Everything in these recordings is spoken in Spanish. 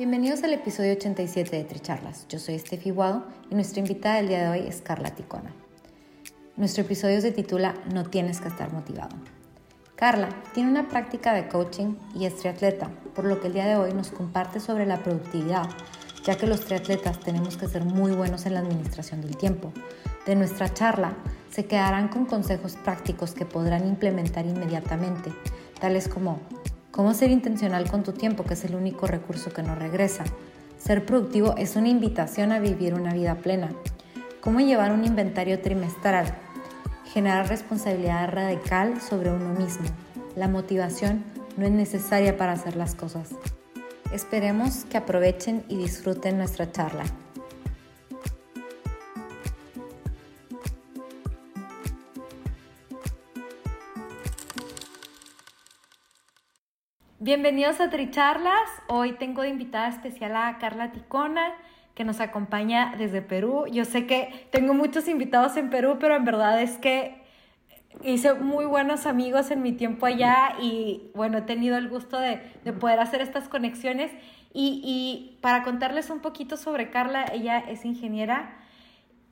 Bienvenidos al episodio 87 de Tricharlas. Yo soy Steffi Guado y nuestra invitada del día de hoy es Carla Ticona. Nuestro episodio se titula No tienes que estar motivado. Carla tiene una práctica de coaching y es triatleta, por lo que el día de hoy nos comparte sobre la productividad, ya que los triatletas tenemos que ser muy buenos en la administración del tiempo. De nuestra charla se quedarán con consejos prácticos que podrán implementar inmediatamente, tales como Cómo ser intencional con tu tiempo, que es el único recurso que no regresa. Ser productivo es una invitación a vivir una vida plena. Cómo llevar un inventario trimestral. Generar responsabilidad radical sobre uno mismo. La motivación no es necesaria para hacer las cosas. Esperemos que aprovechen y disfruten nuestra charla. Bienvenidos a Tricharlas. Hoy tengo de invitada especial a Carla Ticona, que nos acompaña desde Perú. Yo sé que tengo muchos invitados en Perú, pero en verdad es que hice muy buenos amigos en mi tiempo allá y bueno, he tenido el gusto de, poder hacer estas conexiones. Y, y para contarles un poquito sobre Carla, ella es ingeniera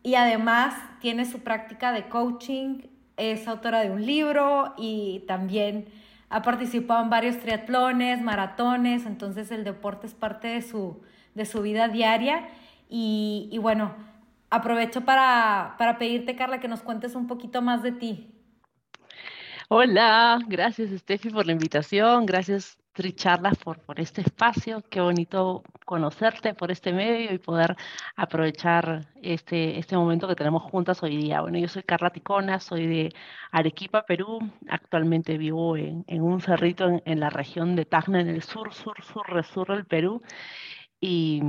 y además tiene su práctica de coaching, es autora de un libro y también ha participado en varios triatlones, maratones, entonces el deporte es parte de su, de su vida diaria. Y, y bueno, aprovecho para, para pedirte, Carla, que nos cuentes un poquito más de ti. Hola, gracias Steffi por la invitación, gracias Tricharlas por, por este espacio, qué bonito conocerte por este medio y poder aprovechar este, este momento que tenemos juntas hoy día. Bueno, yo soy Carla Ticona, soy de Arequipa, Perú, actualmente vivo en, en un cerrito en, la región de Tacna, en el sur, sur, sur, sur del Perú, y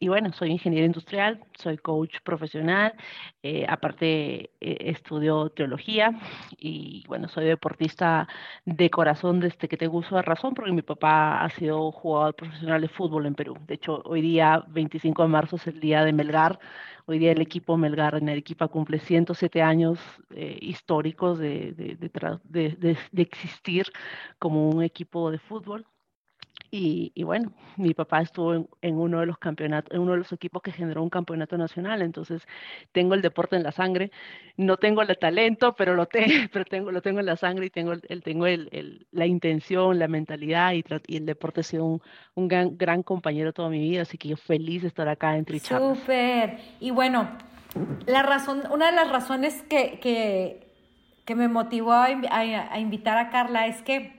y bueno, soy ingeniero industrial, soy coach profesional, eh, aparte eh, estudio teología y bueno, soy deportista de corazón desde que tengo uso de razón porque mi papá ha sido jugador profesional de fútbol en Perú. De hecho, hoy día, 25 de marzo, es el día de Melgar. Hoy día el equipo Melgar en Arequipa cumple 107 años eh, históricos de, de, de, de existir como un equipo de fútbol. Y, bueno, mi papá estuvo en, uno de los campeonatos, en uno de los equipos que generó un campeonato nacional, entonces tengo el deporte en la sangre. No tengo el talento, pero lo, pero tengo, lo tengo en la sangre y tengo, el, tengo el, la intención, la mentalidad y, y, el deporte ha sido un, gran, gran, compañero toda mi vida, así que yo feliz de estar acá en Tricharlas. Súper. Y bueno, la razón, una de las razones que, que, que me motivó a, a invitar a Carla es que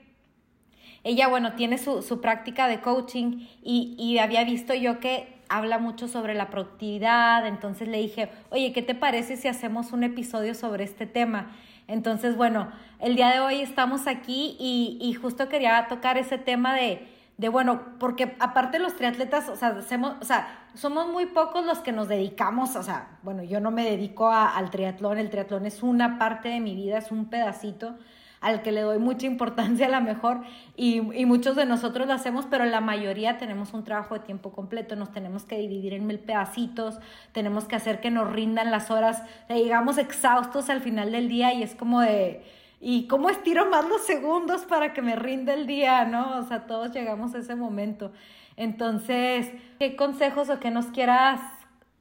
ella, bueno, tiene su, su práctica de coaching y, y había visto yo que habla mucho sobre la productividad, entonces le dije, oye, ¿qué te parece si hacemos un episodio sobre este tema? Entonces, bueno, el día de hoy estamos aquí y, y justo quería tocar ese tema de, de, bueno, porque aparte los triatletas, o sea, hacemos, o sea, somos muy pocos los que nos dedicamos, o sea, bueno, yo no me dedico al triatlón, el triatlón es una parte de mi vida, es un pedacito, al que le doy mucha importancia a la mejor y, muchos de nosotros lo hacemos, pero la mayoría tenemos un trabajo de tiempo completo, nos tenemos que dividir en mil pedacitos, tenemos que hacer que nos rindan las horas, llegamos exhaustos al final del día y es como de... ¿Y cómo estiro más los segundos para que me rinda el día, no? O sea, todos llegamos a ese momento. Entonces, ¿qué consejos o qué nos quieras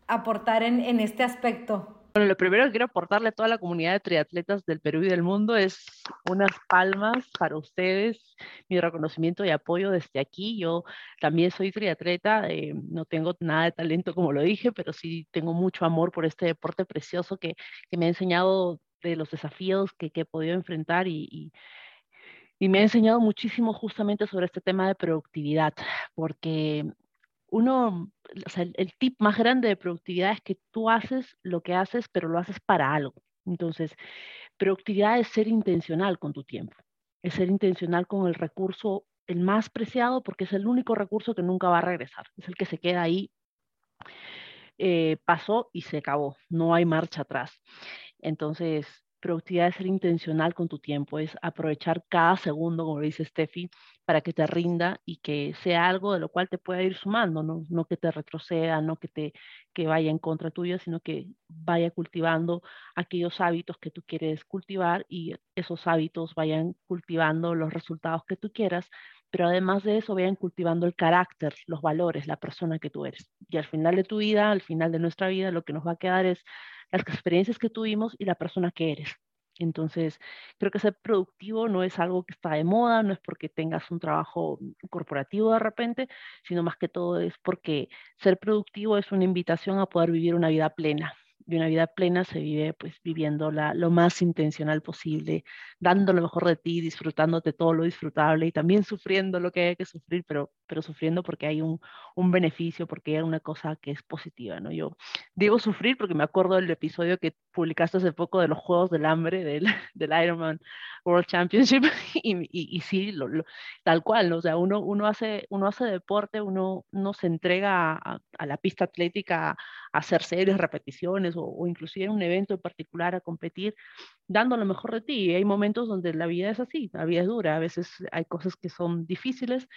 aportar en, en este aspecto? Bueno, lo primero que quiero aportarle a toda la comunidad de triatletas del Perú y del mundo es unas palmas para ustedes, mi reconocimiento y apoyo desde aquí. Yo también soy triatleta, eh, no tengo nada de talento como lo dije, pero sí tengo mucho amor por este deporte precioso que, que me ha enseñado de los desafíos que, que he podido enfrentar y, y y me ha enseñado muchísimo justamente sobre este tema de productividad, porque uno, el, tip más grande de productividad es que tú haces lo que haces, pero lo haces para algo. Entonces, productividad es ser intencional con tu tiempo, es ser intencional con el recurso el más preciado porque es el único recurso que nunca va a regresar, es el que se queda ahí, eh, pasó y se acabó, no hay marcha atrás. Entonces, productividad es ser intencional con tu tiempo, es aprovechar cada segundo, como dice Steffi, para que te rinda y que sea algo de lo cual te pueda ir sumando, no, no que te retroceda, no que te que vaya en contra tuya, sino que vaya cultivando aquellos hábitos que tú quieres cultivar y esos hábitos vayan cultivando los resultados que tú quieras, pero además de eso vayan cultivando el carácter, los valores, la persona que tú eres. Y al final de tu vida, al final de nuestra vida, lo que nos va a quedar es las experiencias que tuvimos y la persona que eres. Entonces, creo que ser productivo no es algo que está de moda, no es porque tengas un trabajo corporativo de repente, sino más que todo es porque ser productivo es una invitación a poder vivir una vida plena, y una vida plena se vive pues viviéndola lo más intencional posible, dando lo mejor de ti, disfrutándote todo lo disfrutable y también sufriendo lo que hay que sufrir, pero, pero sufriendo porque hay un, un beneficio, porque hay una cosa que es positiva, ¿no? Yo digo sufrir porque me acuerdo del episodio que publicaste hace poco de los Juegos del Hambre, del, del Ironman World Championship, y, y, sí, lo, tal cual, ¿no? O sea, uno, uno, hace, uno hace deporte, uno, uno se entrega a, a la pista atlética a hacer series, repeticiones, o, inclusive en un evento en particular a competir, dando lo mejor de ti. Y hay momentos donde la vida es así, la vida es dura, a veces hay cosas que son difíciles,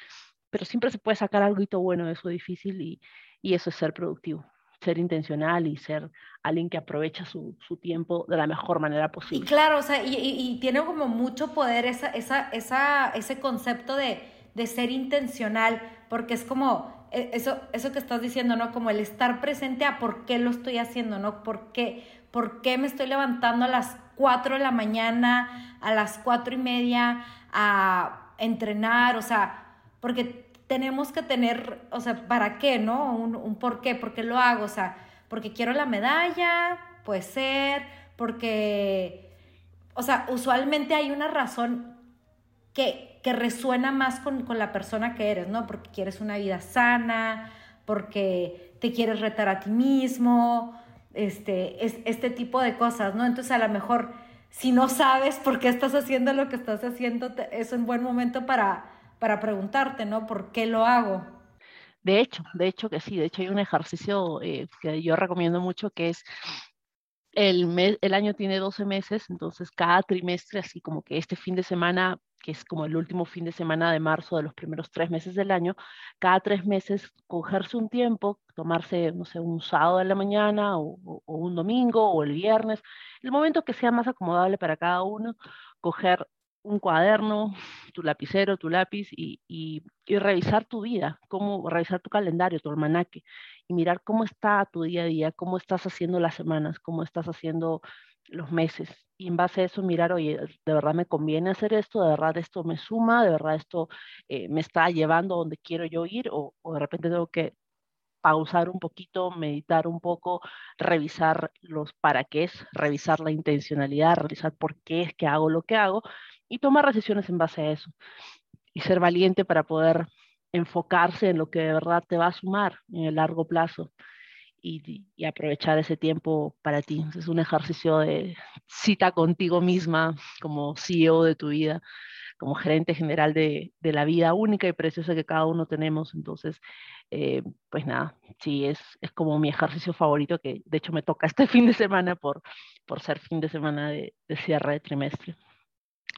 pero siempre se puede sacar algo bueno de eso difícil y, y eso es ser productivo ser intencional y ser alguien que aprovecha su, su, tiempo de la mejor manera posible. Y claro, o sea, y, y, tiene como mucho poder esa, esa, esa, ese concepto de, de, ser intencional, porque es como, eso, eso que estás diciendo, ¿no? Como el estar presente a por qué lo estoy haciendo, ¿no? ¿Por qué, por qué me estoy levantando a las 4 de la mañana, a las cuatro y media a entrenar? O sea, porque tenemos que tener, o sea, ¿para qué, no? Un, un por qué, por qué lo hago, o sea, porque quiero la medalla, puede ser, porque, o sea, usualmente hay una razón que, que resuena más con, la persona que eres, ¿no? Porque quieres una vida sana, porque te quieres retar a ti mismo, este, es, este tipo de cosas, ¿no? Entonces a lo mejor si no sabes por qué estás haciendo lo que estás haciendo, es un buen momento para, para preguntarte, ¿no? ¿Por qué lo hago? De hecho, de hecho que sí, de hecho hay un ejercicio eh, que yo recomiendo mucho que es el, mes, el año tiene 12 meses, entonces cada trimestre, así como que este fin de semana que es como el último fin de semana de marzo de los primeros tres meses del año, cada tres meses cogerse un tiempo, tomarse, no sé, un sábado de la mañana o, un domingo o el viernes, el momento que sea más acomodable para cada uno, coger un cuaderno, tu lapicero, tu lápiz y, y, y, revisar tu vida, cómo revisar tu calendario, tu almanaque y mirar cómo está tu día a día, cómo estás haciendo las semanas, cómo estás haciendo los meses. Y en base a eso mirar, oye, de verdad me conviene hacer esto, de verdad esto me suma, de verdad esto eh, me está llevando donde quiero yo ir o, o de repente tengo que pausar un poquito, meditar un poco, revisar los para qué es, revisar la intencionalidad, revisar por qué es que hago lo que hago y tomar decisiones en base a eso. Y ser valiente para poder enfocarse en lo que de verdad te va a sumar en el largo plazo y, aprovechar ese tiempo para ti. Es un ejercicio de cita contigo misma como CEO de tu vida, como gerente general de, de la vida única y preciosa que cada uno tenemos. Entonces, eh, pues nada, sí, es, es como mi ejercicio favorito que de hecho me toca este fin de semana por, por ser fin de semana de, de cierre de trimestre.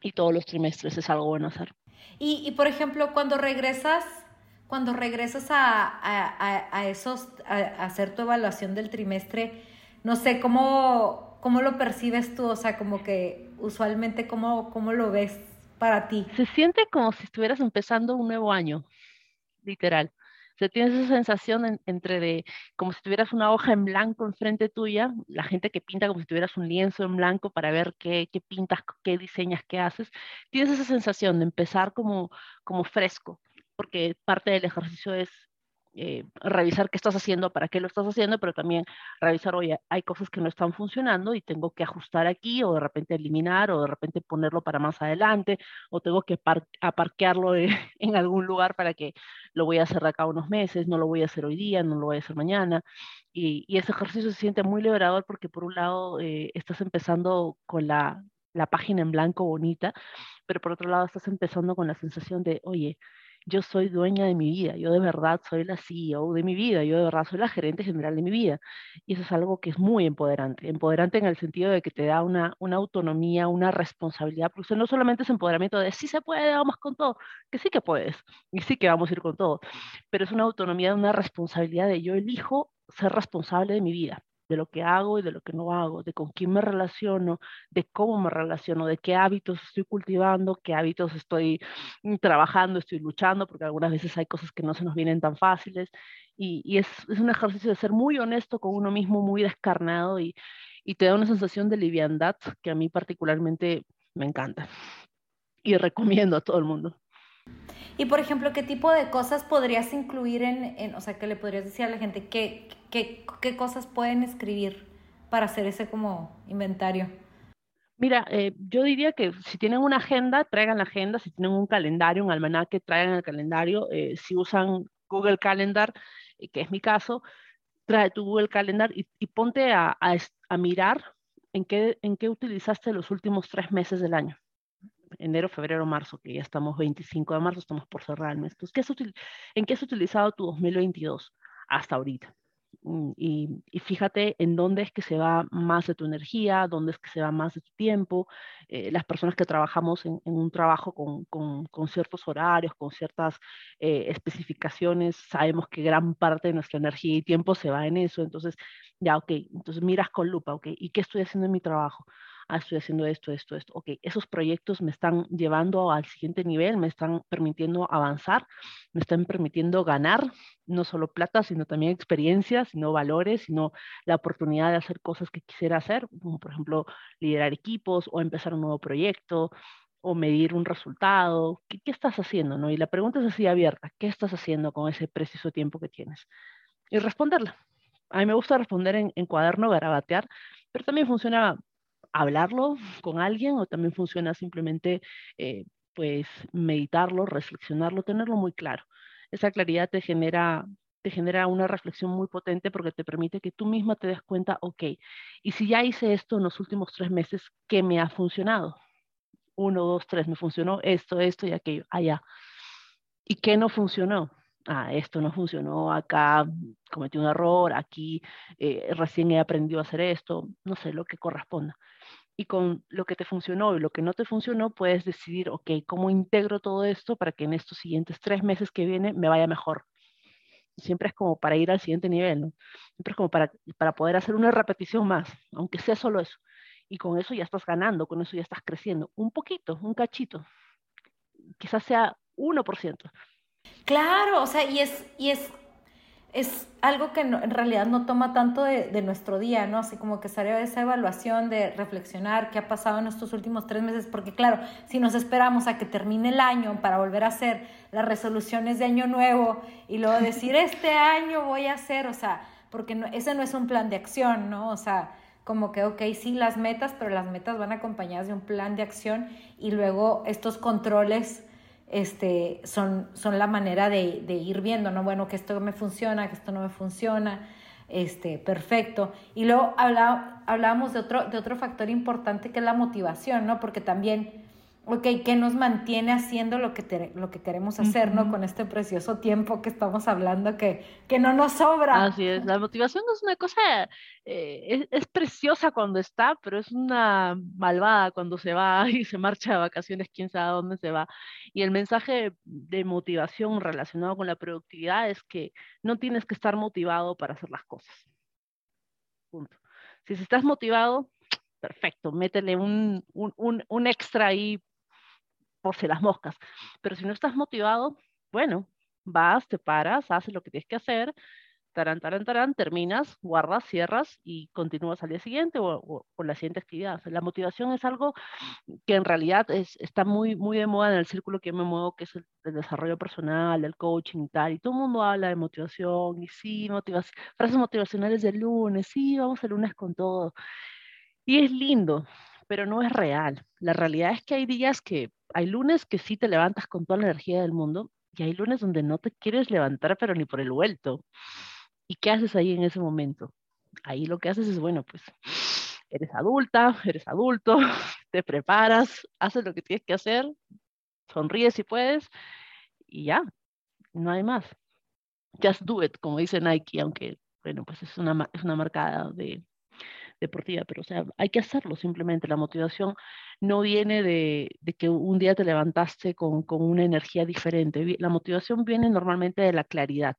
Y todos los trimestres es algo bueno hacer. Y, y por ejemplo, cuando regresas cuando regresas a, esos, a, hacer tu evaluación del trimestre, no sé, ¿cómo, ¿cómo lo percibes tú? O sea, como que usualmente, ¿cómo, ¿cómo lo ves para ti? Se siente como si estuvieras empezando un nuevo año, literal. O sea, tienes esa sensación entre de, como si tuvieras una hoja en blanco enfrente tuya, la gente que pinta como si tuvieras un lienzo en blanco para ver qué, qué pintas, qué diseñas, qué haces. Tienes esa sensación de empezar como, como fresco, porque parte del ejercicio es eh, revisar qué estás haciendo, para qué lo estás haciendo, pero también revisar, oye, hay cosas que no están funcionando y tengo que ajustar aquí o de repente eliminar o de repente ponerlo para más adelante o tengo que aparquearlo en algún lugar para que lo voy a hacer de acá unos meses, no lo voy a hacer hoy día, no lo voy a hacer mañana. Y, ese ejercicio se siente muy liberador porque por un lado eh, estás empezando con la, la página en blanco bonita, pero por otro lado estás empezando con la sensación de, oye, yo soy dueña de mi vida, yo de verdad soy la CEO de mi vida, yo de verdad soy la gerente general de mi vida. Y eso es algo que es muy empoderante, empoderante en el sentido de que te da una, una autonomía, una responsabilidad, porque no solamente es empoderamiento de sí se puede, vamos con todo, que sí que puedes, y sí que vamos a ir con todo, pero es una autonomía, una responsabilidad de yo elijo ser responsable de mi vida de lo que hago y de lo que no hago, de con quién me relaciono, de cómo me relaciono, de qué hábitos estoy cultivando, qué hábitos estoy mm, trabajando, estoy luchando, porque algunas veces hay cosas que no se nos vienen tan fáciles. Y, es, un ejercicio de ser muy honesto con uno mismo, muy descarnado y, y te da una sensación de liviandad que a mí particularmente me encanta. Y recomiendo a todo el mundo. Y por ejemplo, ¿qué tipo de cosas podrías incluir en, o sea, qué le podrías decir a la gente? ¿Qué, qué, qué cosas pueden escribir para hacer ese como inventario? Mira, eh, yo diría que si tienen una agenda, traigan la agenda, si tienen un calendario, un almanaque, traigan el calendario, eh, si usan Google Calendar, eh, que es mi caso, trae tu Google Calendar y, ponte a, a, a mirar en qué, en qué utilizaste los últimos tres meses del año enero, febrero, marzo, que ya estamos 25 de marzo, estamos por cerrar el mes. ¿qué ¿en qué has utilizado tu 2022 hasta ahorita? Mm, y, fíjate en dónde es que se va más de tu energía, dónde es que se va más de tu tiempo. Eh, las personas que trabajamos en, un trabajo con, con, ciertos horarios, con ciertas eh, especificaciones, sabemos que gran parte de nuestra energía y tiempo se va en eso. Entonces, ya, ok, entonces miras con lupa, ok, ¿y qué estoy haciendo en mi trabajo? Estoy haciendo esto, esto, esto. Ok, esos proyectos me están llevando al siguiente nivel, me están permitiendo avanzar, me están permitiendo ganar no solo plata, sino también experiencias, sino valores, sino la oportunidad de hacer cosas que quisiera hacer, como por ejemplo liderar equipos o empezar un nuevo proyecto o medir un resultado. ¿Qué, qué estás haciendo? ¿no? Y la pregunta es así abierta, ¿qué estás haciendo con ese preciso tiempo que tienes? Y responderla. A mí me gusta responder en, en cuaderno, garabatear, pero también funciona hablarlo con alguien o también funciona simplemente eh, pues meditarlo, reflexionarlo, tenerlo muy claro. Esa claridad te genera, te genera una reflexión muy potente porque te permite que tú misma te des cuenta, ok, y si ya hice esto en los últimos tres meses, ¿qué me ha funcionado? Uno, dos, tres, me funcionó esto, esto y aquello, allá. ¿Y qué no funcionó? ah, esto no funcionó, acá cometí un error, aquí eh, recién he aprendido a hacer esto, no sé, lo que corresponda y con lo que te funcionó y lo que no te funcionó, puedes decidir, ok, ¿cómo integro todo esto para que en estos siguientes tres meses que vienen me vaya mejor? Siempre es como para ir al siguiente nivel, ¿no? Siempre es como para, para poder hacer una repetición más, aunque sea solo eso. Y con eso ya estás ganando, con eso ya estás creciendo. Un poquito, un cachito. Quizás sea 1%. Claro, o sea, y es, y es es algo que en realidad no toma tanto de, nuestro día, ¿no? Así como que sale esa evaluación de reflexionar qué ha pasado en estos últimos tres meses, porque claro, si nos esperamos a que termine el año para volver a hacer las resoluciones de año nuevo y luego decir, este año voy a hacer, o sea, porque ese no es un plan de acción, ¿no? O sea, como que, ok, sí, las metas, pero las metas van acompañadas de un plan de acción y luego estos controles este, son, son la manera de, de, ir viendo, ¿no? Bueno, que esto me funciona, que esto no me funciona, este, perfecto. Y luego hablábamos de otro, de otro factor importante que es la motivación, ¿no? Porque también ok, ¿qué nos mantiene haciendo lo que, lo que queremos hacer, ¿no? Con este precioso tiempo que estamos hablando que, que no nos sobra. Así es, la motivación es una cosa, eh, es, preciosa cuando está, pero es una malvada cuando se va y se marcha de vacaciones, quién sabe a dónde se va. Y el mensaje de motivación relacionado con la productividad es que no tienes que estar motivado para hacer las cosas. Punto. Si estás motivado, perfecto, métele un, un, un, un extra ahí por si las moscas. Pero si no estás motivado, bueno, vas, te paras, haces lo que tienes que hacer, tarán, tarán, tarán, terminas, guardas, cierras y continúas al día siguiente o, o, la siguiente actividad. la motivación es algo que en realidad es, está muy, muy de moda en el círculo que yo me muevo, que es el, desarrollo personal, el coaching y tal, y todo el mundo habla de motivación y sí, motivación, frases motivacionales del lunes, sí, vamos el lunes con todo. Y es lindo, pero no es real. La realidad es que hay días que, hay lunes que sí te levantas con toda la energía del mundo y hay lunes donde no te quieres levantar, pero ni por el vuelto. ¿Y qué haces ahí en ese momento? Ahí lo que haces es, bueno, pues eres adulta, eres adulto, te preparas, haces lo que tienes que hacer, sonríes si puedes y ya, no hay más. Just do it, como dice Nike, aunque, bueno, pues es una, es una marca de, deportiva, pero o sea, hay que hacerlo simplemente. La motivación no viene de, de que un día te levantaste con, con, una energía diferente. La motivación viene normalmente de la claridad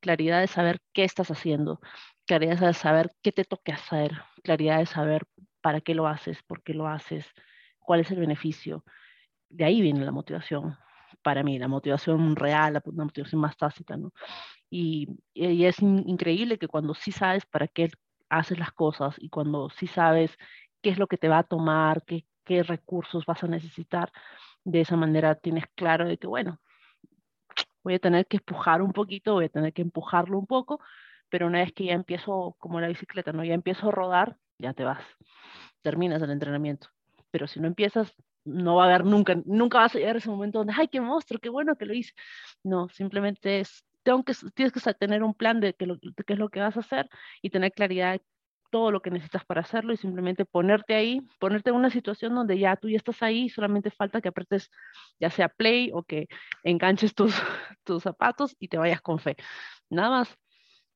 claridad de saber qué estás haciendo, claridad de saber qué te toca hacer, claridad de saber para qué lo haces, por qué lo haces, cuál es el beneficio. De ahí viene la motivación, para mí, la motivación real, la, motivación más tácita, ¿no? Y, y es increíble que cuando sí sabes para qué haces las cosas y cuando sí sabes qué es lo que te va a tomar, qué, qué recursos vas a necesitar, de esa manera tienes claro de que, bueno, voy a tener que empujar un poquito, voy a tener que empujarlo un poco, pero una vez que ya empiezo, como la bicicleta, ¿no? Ya empiezo a rodar, ya te vas, terminas el entrenamiento. Pero si no empiezas, no va a haber nunca, nunca vas a llegar a ese momento donde, ay, qué monstruo, qué bueno que lo hice. No, simplemente es, tengo que, tienes que tener un plan de, de qué es lo que vas a hacer y tener claridad todo lo que necesitas para hacerlo y simplemente ponerte ahí, ponerte en una situación donde ya tú ya estás ahí, solamente falta que apretes ya sea play o que enganches tus, zapatos y te vayas con fe. Nada más,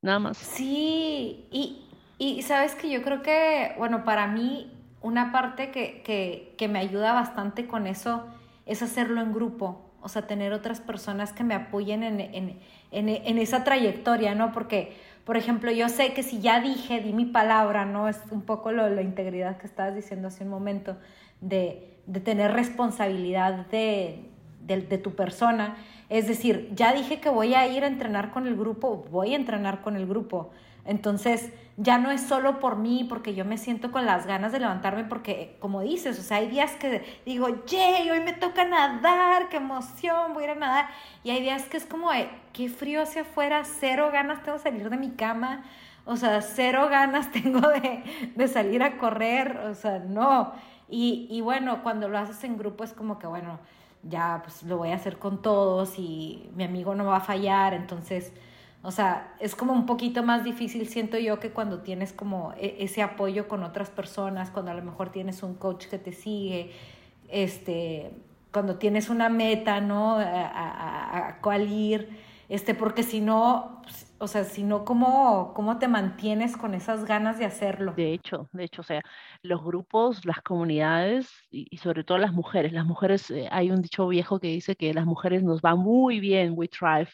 nada más. Sí, y, sabes que yo creo que, bueno, para mí una parte que, que, que me ayuda bastante con eso es hacerlo en grupo, o sea, tener otras personas que me apoyen en, en, en, esa trayectoria, ¿no? Porque por ejemplo, yo sé que si ya dije, di mi palabra, ¿no? Es un poco lo, la integridad que estabas diciendo hace un momento, de, de tener responsabilidad de, de, tu persona. Es decir, ya dije que voy a ir a entrenar con el grupo, voy a entrenar con el grupo. Entonces, ya no es solo por mí, porque yo me siento con las ganas de levantarme, porque como dices, o sea, hay días que digo, yay, hoy me toca nadar, qué emoción, voy a ir a nadar. Y hay días que es como, qué frío hacia afuera, cero ganas tengo de salir de mi cama, o sea, cero ganas tengo de, de salir a correr, o sea, no. Y, y bueno, cuando lo haces en grupo es como que, bueno, ya pues lo voy a hacer con todos y mi amigo no va a fallar, entonces o sea, es como un poquito más difícil, siento yo, que cuando tienes como e, ese apoyo con otras personas, cuando a lo mejor tienes un coach que te sigue, este, cuando tienes una meta, ¿no? A, a, a cuál ir, este, porque si no, pues, o sea, si no, ¿cómo, ¿cómo te mantienes con esas ganas de hacerlo? De hecho, de hecho, o sea, los grupos, las comunidades y, sobre todo las mujeres. Las mujeres, eh, hay un dicho viejo que dice que las mujeres nos va muy bien, we thrive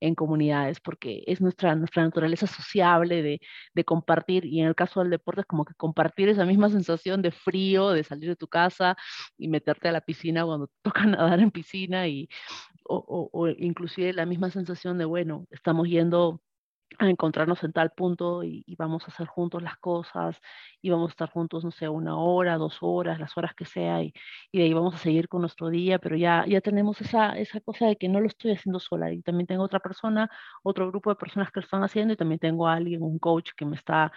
en comunidades, porque es nuestra, nuestra naturaleza sociable de, de compartir, y en el caso del deporte es como que compartir esa misma sensación de frío, de salir de tu casa y meterte a la piscina cuando toca nadar en piscina y, o, o, o inclusive la misma sensación de, bueno, estamos yendo a encontrarnos en tal punto y, y, vamos a hacer juntos las cosas y vamos a estar juntos, no sé, una hora, dos horas, las horas que sea y, y de ahí vamos a seguir con nuestro día, pero ya, ya tenemos esa, esa cosa de que no lo estoy haciendo sola y también tengo otra persona, otro grupo de personas que lo están haciendo y también tengo a alguien, un coach que me está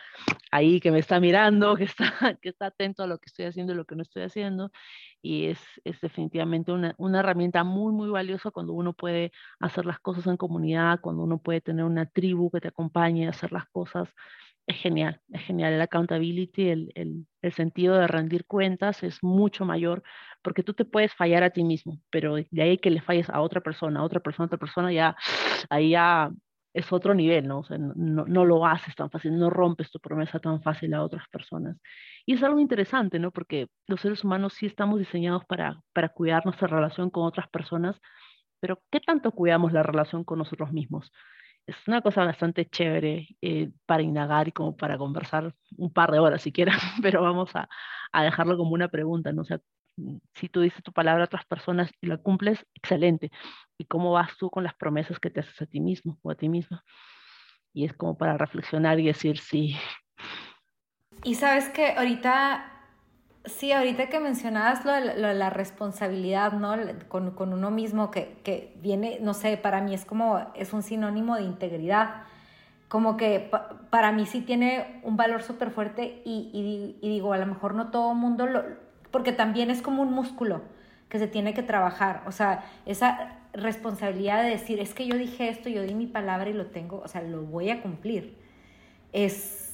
ahí, que me está mirando, que está, que está atento a lo que estoy haciendo y lo que no estoy haciendo y es, es definitivamente una, una herramienta muy, muy valiosa cuando uno puede hacer las cosas en comunidad, cuando uno puede tener una tribu que te acompañe a hacer las cosas. Es genial, es genial. El accountability, el, el, el sentido de rendir cuentas es mucho mayor porque tú te puedes fallar a ti mismo, pero de ahí que le falles a otra persona, a otra persona, a otra persona, ya ahí ya es otro nivel, ¿no? O sea, no, no, lo haces tan fácil, no rompes tu promesa tan fácil a otras personas. Y es algo interesante, ¿no? Porque los seres humanos sí estamos diseñados para, para cuidar nuestra relación con otras personas, pero ¿qué tanto cuidamos la relación con nosotros mismos? Es una cosa bastante chévere eh, para indagar y como para conversar un par de horas siquiera, pero vamos a, a dejarlo como una pregunta, ¿no? Sea, Si tú dices tu palabra a otras personas y la cumples, excelente. ¿Y cómo vas tú con las promesas que te haces a ti mismo o a ti misma? Y es como para reflexionar y decir sí. Y sabes que ahorita Sí, ahorita que mencionabas lo de, la responsabilidad, ¿no? Con, uno mismo, que, viene, no sé, para mí es como, es un sinónimo de integridad. Como que para mí sí tiene un valor súper fuerte y, digo, a lo mejor no todo el mundo lo, porque también es como un músculo que se tiene que trabajar. O sea, esa responsabilidad de decir, es que yo dije esto, yo di mi palabra y lo tengo, o sea, lo voy a cumplir. Es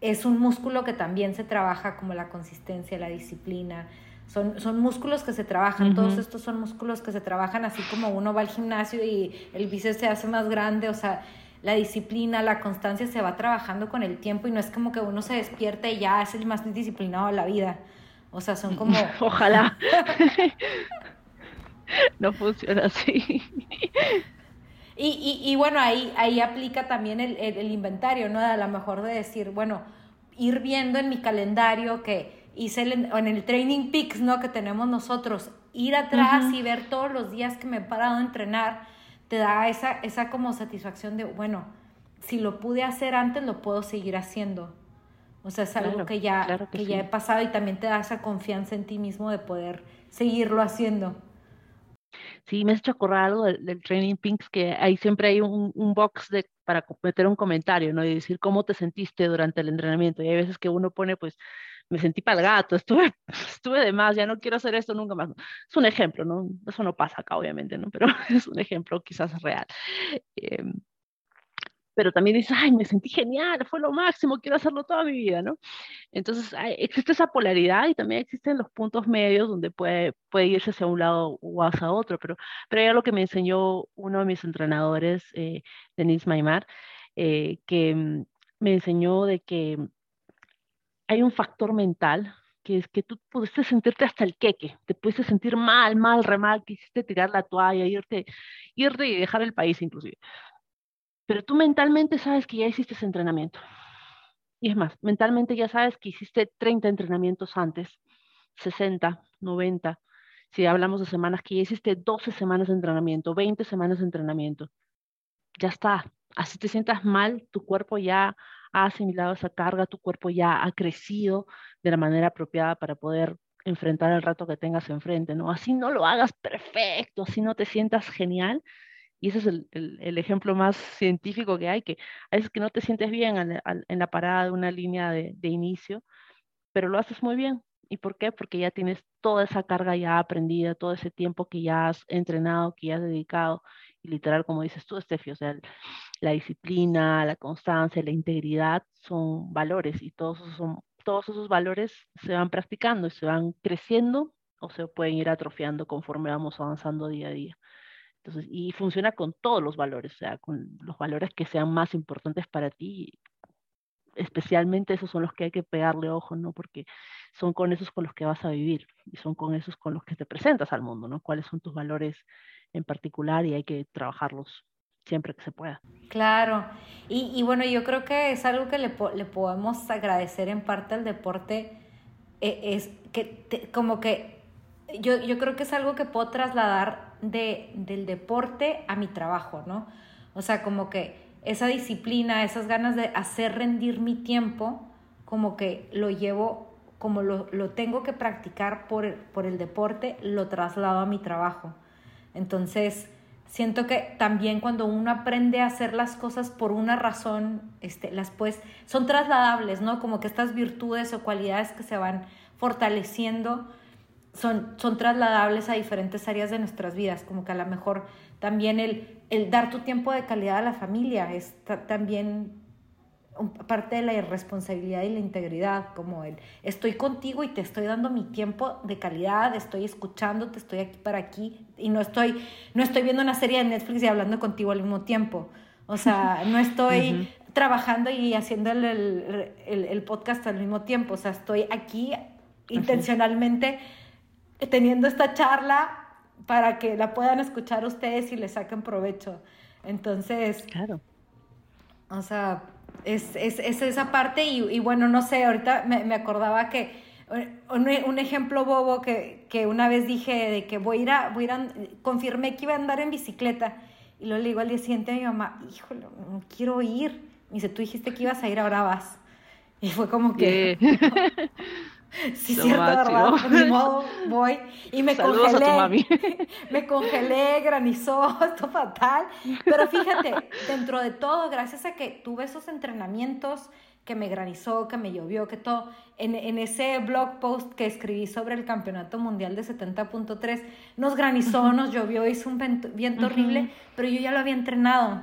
es un músculo que también se trabaja como la consistencia, la disciplina. Son, son músculos que se trabajan, todos estos son músculos que se trabajan así como uno va al gimnasio y el bíceps se hace más grande, o sea, la disciplina, la constancia se va trabajando con el tiempo y no es como que uno se despierta y ya es el más disciplinado de la vida. O sea, son como... Ojalá. no funciona así. Y, y, bueno, ahí, ahí aplica también el, el, inventario, ¿no? A lo mejor de decir, bueno, ir viendo en mi calendario que hice en el Training Peaks, ¿no? Que tenemos nosotros, ir atrás y ver todos los días que me he parado a entrenar, te da esa, esa como satisfacción de, bueno, si lo pude hacer antes, lo puedo seguir haciendo. O sea, es algo que ya, que, ya he pasado y también te da esa confianza en ti mismo de poder seguirlo haciendo. Sí, me has hecho acordar algo del, Training Pinks, que ahí siempre hay un, box de, para meter un comentario, ¿no? Y decir cómo te sentiste durante el entrenamiento. Y hay veces que uno pone, pues, me sentí para el gato, estuve, estuve de más, ya no quiero hacer esto nunca más. Es un ejemplo, ¿no? Eso no pasa acá, obviamente, ¿no? Pero es un ejemplo quizás real. Eh, pero también dices, ay, me sentí genial, fue lo máximo, quiero hacerlo toda mi vida, ¿no? Entonces, existe esa polaridad y también existen los puntos medios donde puede, puede irse hacia un lado o hacia otro, pero, pero ya lo que me enseñó uno de mis entrenadores, eh, Denise Maimar, eh, que mm, me enseñó de que hay un factor mental que es que tú pudiste sentirte hasta el queque, te pudiste sentir mal, mal, re mal, quisiste tirar la toalla, irte, irte y dejar el país inclusive pero tú mentalmente sabes que ya hiciste entrenamiento. Y es más, mentalmente ya sabes que hiciste 30 entrenamientos antes, 60, 90. Si hablamos de semanas, que ya hiciste 12 semanas de entrenamiento, 20 semanas de entrenamiento. Ya está. Así te sientas mal, tu cuerpo ya ha asimilado esa carga, tu cuerpo ya ha crecido de la manera apropiada para poder enfrentar el rato que tengas enfrente, ¿no? Así no lo hagas perfecto, así no te sientas genial, y ese es el, el, ejemplo más científico que hay, que a veces que no te sientes bien en la parada de una línea de, inicio, pero lo haces muy bien. ¿Y por qué? Porque ya tienes toda esa carga ya aprendida, todo ese tiempo que ya has entrenado, que ya has dedicado. Y literal, como dices tú, Estefi, o sea, la disciplina, la constancia, la integridad son valores y todos esos, son, todos esos valores se van practicando y se van creciendo o se pueden ir atrofiando conforme vamos avanzando día a día. Entonces, y funciona con todos los valores, o sea, con los valores que sean más importantes para ti. Especialmente esos son los que hay que pegarle ojo, ¿no? Porque son con esos con los que vas a vivir y son con esos con los que te presentas al mundo, ¿no? ¿Cuáles son tus valores en particular y hay que trabajarlos siempre que se pueda. Claro, y, y bueno, yo creo que es algo que le, le podemos agradecer en parte al deporte, e, es que como que yo, yo creo que es algo que puedo trasladar de, del deporte a mi trabajo, ¿no? O sea, como que esa disciplina, esas ganas de hacer rendir mi tiempo, como que lo llevo, como lo, lo tengo que practicar por, por el deporte, lo traslado a mi trabajo. Entonces, siento que también cuando uno aprende a hacer las cosas por una razón, este, las pues son trasladables, ¿no? Como que estas virtudes o cualidades que se van fortaleciendo son, son trasladables a diferentes áreas de nuestras vidas, como que a lo mejor también el, el dar tu tiempo de calidad a la familia es también parte de la responsabilidad y la integridad, como el estoy contigo y te estoy dando mi tiempo de calidad, estoy escuchándote, estoy aquí para aquí y no estoy, no estoy viendo una serie de Netflix y hablando contigo al mismo tiempo. O sea, no estoy trabajando y haciendo el, el, el, podcast al mismo tiempo. O sea, estoy aquí intencionalmente teniendo esta charla para que la puedan escuchar ustedes y le saquen provecho. Entonces, claro. O sea, es, es, esa parte y, bueno, no sé, ahorita me, me, acordaba que un, ejemplo bobo que, que, una vez dije de que voy a ir a, voy a, ir a, confirmé que iba a andar en bicicleta y luego le digo al día siguiente a mi mamá, híjole, no quiero ir. Me dice, tú dijiste que ibas a ir, ahora vas. Y fue como que... Sí, cierto, ¿verdad? Ni modo, voy. Y me congelé. me congelé, granizó, esto fatal. Pero fíjate, dentro de todo, gracias a que tuve esos entrenamientos, que me granizó, que me llovió, que todo, en, en ese blog post que escribí sobre el Campeonato Mundial de 70.3, nos granizó, nos llovió, hizo un viento, horrible, pero yo ya lo había entrenado.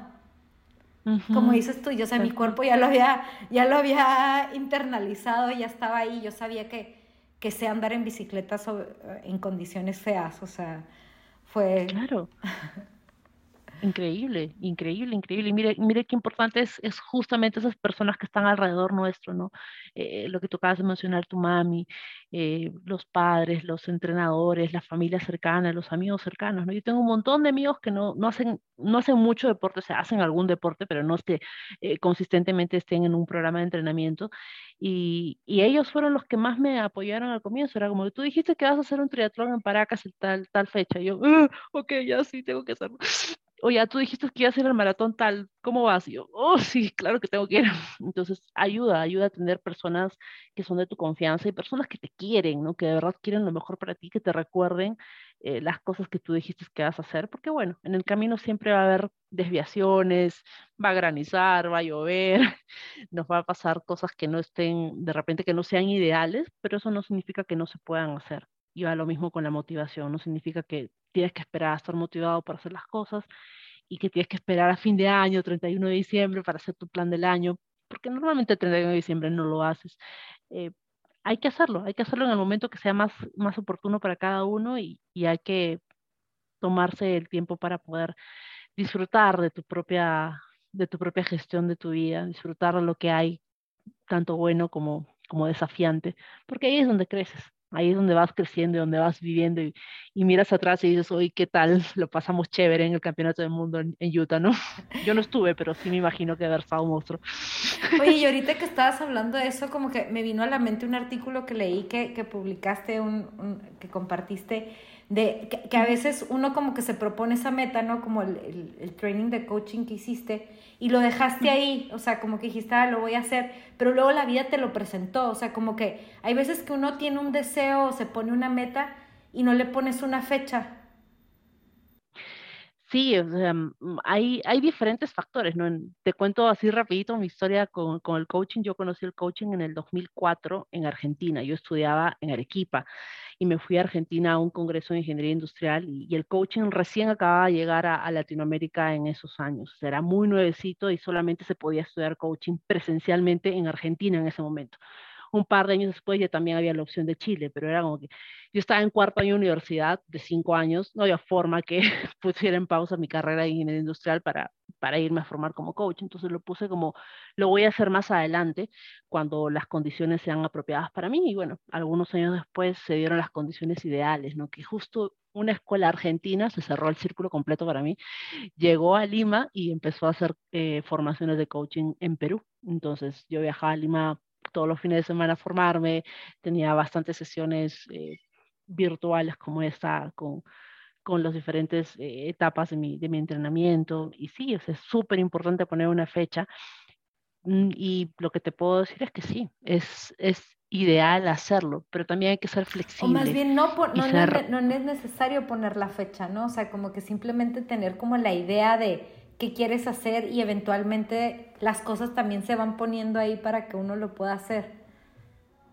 Como dices tú, yo, o sea, mi cuerpo ya lo había, ya lo había internalizado, ya estaba ahí, yo sabía que, que sé andar en bicicleta en condiciones feas, o sea, fue... Claro. Increíble, increíble, increíble. Y mire, mire qué importante es, es justamente esas personas que están alrededor nuestro, ¿no? Eh, lo que tú acabas de mencionar, tu mami, eh, los padres, los entrenadores, la familia cercana, los amigos cercanos, ¿no? Yo tengo un montón de amigos que no, no, hacen, no hacen mucho deporte, o sea, hacen algún deporte, pero no es que eh, consistentemente estén en un programa de entrenamiento. Y, y, ellos fueron los que más me apoyaron al comienzo. Era como, tú dijiste que vas a hacer un triatlón en Paracas en tal, tal fecha. Y yo, uh, ok, ya sí, tengo que hacerlo oye, tú dijiste que iba a hacer el maratón tal, ¿cómo vas? Y yo, oh, sí, claro que tengo que ir. Entonces, ayuda, ayuda a tener personas que son de tu confianza y personas que te quieren, ¿no? Que de verdad quieren lo mejor para ti, que te recuerden eh, las cosas que tú dijiste que vas a hacer, porque bueno, en el camino siempre va a haber desviaciones, va a granizar, va a llover, nos va a pasar cosas que no estén, de repente que no sean ideales, pero eso no significa que no se puedan hacer. Y va lo mismo con la motivación, no significa que tienes que esperar a estar motivado para hacer las cosas y que tienes que esperar a fin de año, 31 de diciembre, para hacer tu plan del año, porque normalmente el 31 de diciembre no lo haces. Eh, hay que hacerlo, hay que hacerlo en el momento que sea más, más oportuno para cada uno y, y hay que tomarse el tiempo para poder disfrutar de tu propia de tu propia gestión de tu vida, disfrutar de lo que hay, tanto bueno como, como desafiante, porque ahí es donde creces. Ahí es donde vas creciendo y donde vas viviendo y, miras atrás y dices, oye, ¿qué tal? Lo pasamos chévere en el Campeonato del Mundo en, Utah, ¿no? Yo no estuve, pero sí me imagino que haber estado un monstruo. Oye, y ahorita que estabas hablando de eso, como que me vino a la mente un artículo que leí que, que publicaste, un, que compartiste, de que, a veces uno como que se propone esa meta, ¿no? Como el, el, training de coaching que hiciste y lo dejaste ahí, o sea, como que dijiste, ah, lo voy a hacer, pero luego la vida te lo presentó, o sea, como que hay veces que uno tiene un deseo o se pone una meta y no le pones una fecha. Sí, mm, hay, hay diferentes factores, ¿no? Te cuento así rapidito mi historia con, con el coaching. Yo conocí el coaching en el 2004 en Argentina. Yo estudiaba en Arequipa y me fui a Argentina a un congreso de ingeniería industrial y, el coaching recién acababa de llegar a, Latinoamérica en esos años. Era muy nuevecito y solamente se podía estudiar coaching presencialmente en Argentina en ese momento un par de años después ya también había la opción de Chile, pero era como que yo estaba en cuarto año de universidad de cinco años, no había forma que pusiera en pausa mi carrera en ingeniería industrial para, para irme a formar como coach, entonces lo puse como, lo voy a hacer más adelante cuando las condiciones sean apropiadas para mí, y bueno, algunos años después se dieron las condiciones ideales, ¿no? Que justo una escuela argentina, se cerró el círculo completo para mí, llegó a Lima y empezó a hacer eh, formaciones de coaching en Perú. Entonces yo viajaba a Lima todos los fines de semana a formarme, tenía bastantes sesiones eh, virtuales como esta con, con las diferentes eh, etapas de mi, de mi entrenamiento. Y sí, es súper importante poner una fecha. Mm, y lo que te puedo decir es que sí, es, es ideal hacerlo, pero también hay que ser flexible. O más bien, no, no, no, no, es necesario poner la fecha, ¿no? O sea, como que simplemente tener como la idea de qué quieres hacer y eventualmente las cosas también se van poniendo ahí para que uno lo pueda hacer.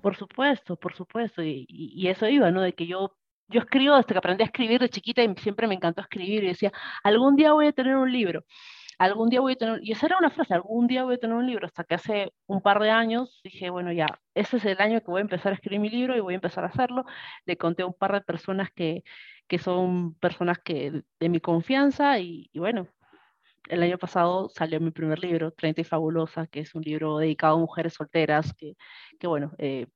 Por supuesto, por supuesto, y, eso iba, ¿no? De que yo, yo escribo desde que aprendí a escribir de chiquita y siempre me encantó escribir y decía, algún día voy a tener un libro, algún día voy a tener, y esa era una frase, algún día voy a tener un libro, hasta que hace un par de años dije, bueno, ya, ese es el año que voy a empezar a escribir mi libro y voy a empezar a hacerlo. Le conté a un par de personas que, que son personas que de mi confianza y bueno, el año pasado salió mi primer libro, 30 y Fabulosa, que es un libro dedicado a mujeres solteras que, que bueno, eh,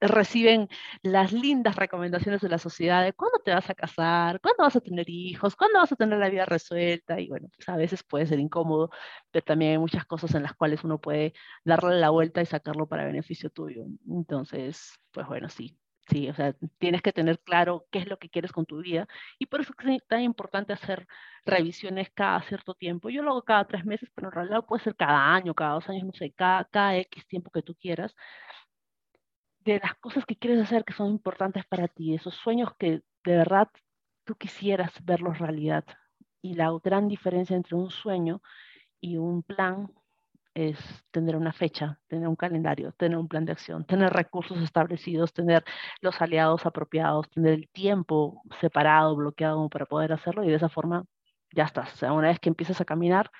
reciben las lindas recomendaciones de la sociedad de cuándo te vas a casar, cuándo vas a tener hijos, cuándo vas a tener la vida resuelta. Y bueno, pues a veces puede ser incómodo, pero también hay muchas cosas en las cuales uno puede darle la vuelta y sacarlo para beneficio tuyo. Entonces, pues bueno, sí, Sí, o sea, tienes que tener claro qué es lo que quieres con tu vida y por eso es tan importante hacer revisiones cada cierto tiempo. Yo lo hago cada tres meses, pero en realidad puede ser cada año, cada dos años, no sé, cada, cada X tiempo que tú quieras, de las cosas que quieres hacer que son importantes para ti, esos sueños que de verdad tú quisieras verlos realidad. Y la gran diferencia entre un sueño y un plan es tener una fecha, tener un calendario, tener un plan de acción, tener recursos establecidos, tener los aliados apropiados, tener el tiempo separado, bloqueado para poder hacerlo y de esa forma ya estás. Una vez que empiezas a caminar,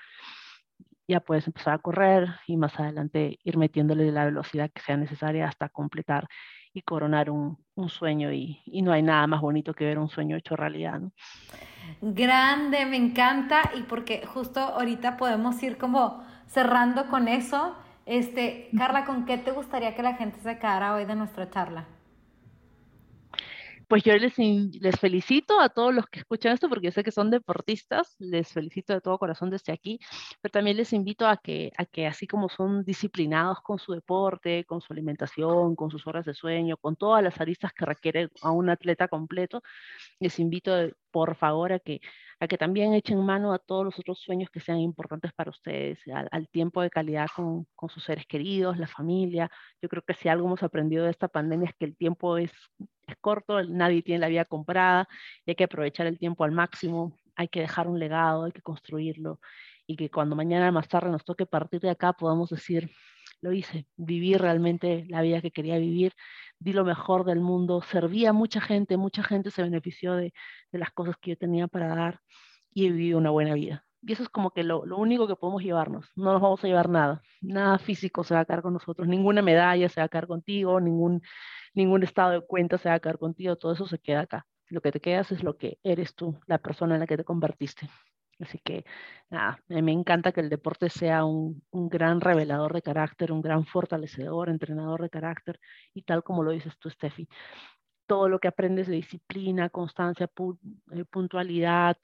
ya puedes empezar a correr y más adelante ir metiéndole la velocidad que sea necesaria hasta completar y coronar un, un sueño y, y, no hay nada más bonito que ver un sueño hecho realidad. ¿no? Grande, me encanta y porque justo ahorita podemos ir como cerrando con eso. Este, Carla, ¿con qué te gustaría que la gente se quedara hoy de nuestra charla? Pues yo les, les felicito a todos los que escuchan esto, porque sé que son deportistas, les felicito de todo corazón desde aquí, pero también les invito a que, a que así como son disciplinados con su deporte, con su alimentación, con sus horas de sueño, con todas las aristas que requiere a un atleta completo, les invito por favor a que a que también echen mano a todos los otros sueños que sean importantes para ustedes, al, tiempo de calidad con, con, sus seres queridos, la familia. Yo creo que si algo hemos aprendido de esta pandemia es que el tiempo es, es corto, nadie tiene la vida comprada y hay que aprovechar el tiempo al máximo, hay que dejar un legado, hay que construirlo y que cuando mañana más tarde nos toque partir de acá podamos decir, lo hice, viví realmente la vida que quería vivir, di lo mejor del mundo, serví a mucha gente, mucha gente se benefició de, de las cosas que yo tenía para dar y he vivido una buena vida. Y eso es como que lo, lo, único que podemos llevarnos. No nos vamos a llevar nada. Nada físico se va a quedar con nosotros. Ninguna medalla se va a quedar contigo. Ningún, ningún estado de cuenta se va a quedar contigo. Todo eso se queda acá. Lo que te quedas es lo que eres tú, la persona en la que te convertiste. Así que nada, me encanta que el deporte sea un, un, gran revelador de carácter, un gran fortalecedor, entrenador de carácter, y tal como lo dices tú, Steffi. Todo lo que aprendes de disciplina, constancia, eh, puntualidad,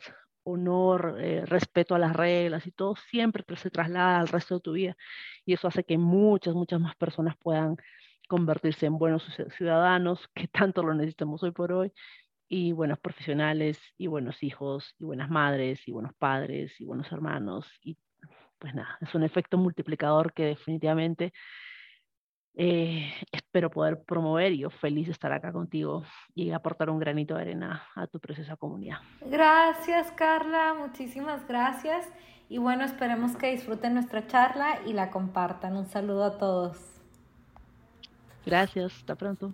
honor, eh, respeto a las reglas y todo siempre se traslada al resto de tu vida. Y eso hace que muchas, muchas más personas puedan convertirse en buenos ciudadanos, que tanto lo necesitamos hoy por hoy, y buenos profesionales, y buenos hijos, y buenas madres, y buenos padres, y buenos hermanos. Y pues nada, es un efecto multiplicador que definitivamente eh, espero poder promover y yo feliz de estar acá contigo y aportar un granito de arena a tu preciosa comunidad. Gracias Carla, muchísimas gracias y bueno, esperemos que disfruten nuestra charla y la compartan. Un saludo a todos. Gracias, hasta pronto.